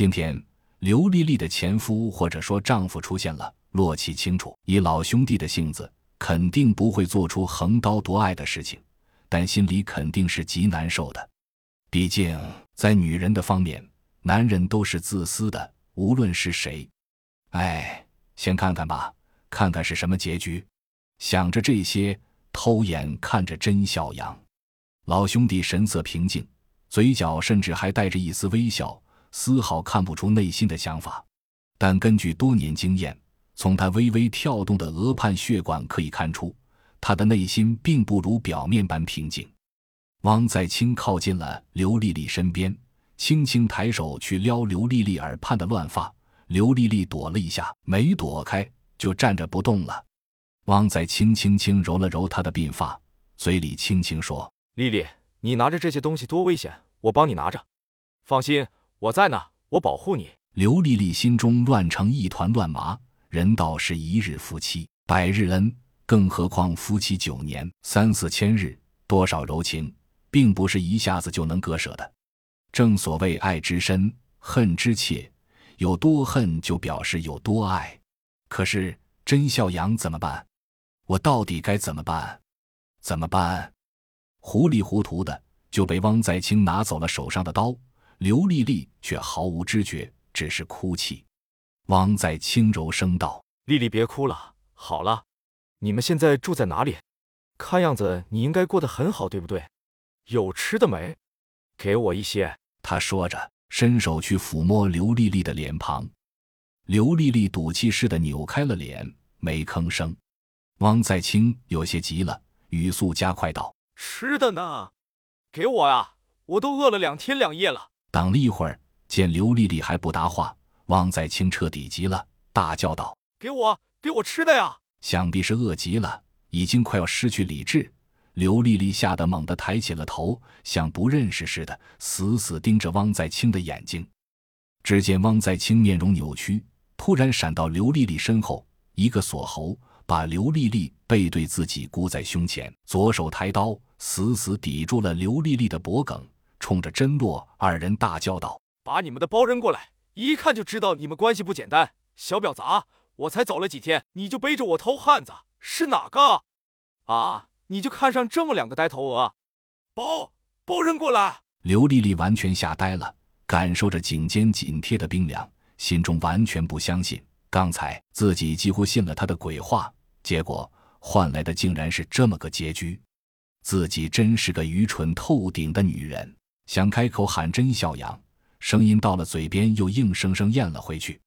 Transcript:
今天刘丽丽的前夫或者说丈夫出现了，洛奇清楚，以老兄弟的性子，肯定不会做出横刀夺爱的事情，但心里肯定是极难受的。毕竟在女人的方面，男人都是自私的，无论是谁。哎，先看看吧，看看是什么结局。想着这些，偷眼看着甄小阳，老兄弟神色平静，嘴角甚至还带着一丝微笑，丝毫看不出内心的想法。但根据多年经验，从他微微跳动的额畔血管可以看出，他的内心并不如表面般平静。汪在清靠近了刘丽丽身边，轻轻抬手去撩刘丽丽耳畔的乱发。刘丽丽躲了一下，没躲开，就站着不动了。汪在清轻轻揉了揉她的鬓发，嘴里轻轻说：“丽丽，你拿着这些东西多危险，我帮你拿着。放心，我在呢，我保护你。”刘丽丽心中乱成一团乱麻。人道是一日夫妻百日恩，更何况夫妻九年三四千日，多少柔情，并不是一下子就能割舍的。正所谓爱之深，恨之切。有多恨就表示有多爱，可是甄孝阳怎么办？我到底该怎么办？怎么办？糊里糊涂的就被汪在清拿走了手上的刀，刘丽丽却毫无知觉，只是哭泣。汪在清柔声道：“丽丽别哭了，好了，你们现在住在哪里？看样子你应该过得很好，对不对？有吃的没？给我一些。”他说着。伸手去抚摸刘丽丽的脸庞，刘丽丽赌气似的扭开了脸，没吭声。汪在清有些急了，语速加快道：“吃的呢？给我啊！我都饿了两天两夜了。”等了一会儿，见刘丽丽还不答话，汪在清彻底急了，大叫道：“给我，给我吃的呀！”想必是饿极了，已经快要失去理智。刘丽丽吓得猛地抬起了头，像不认识似的，死死盯着汪在清的眼睛。只见汪在清面容扭曲，突然闪到刘丽丽身后，一个锁喉，把刘丽丽背对自己箍在胸前，左手抬刀，死死抵住了刘丽丽的脖颈，冲着甄洛二人大叫道：“把你们的包扔过来！一看就知道你们关系不简单，小婊砸！我才走了几天，你就背着我偷汉子，是哪个？啊！”你就看上这么两个呆头鹅，包包扔过来！刘丽丽完全吓呆了，感受着颈间紧贴的冰凉，心中完全不相信，刚才自己几乎信了他的鬼话，结果换来的竟然是这么个结局。自己真是个愚蠢透顶的女人，想开口喊真小阳，声音到了嘴边又硬生生咽了回去。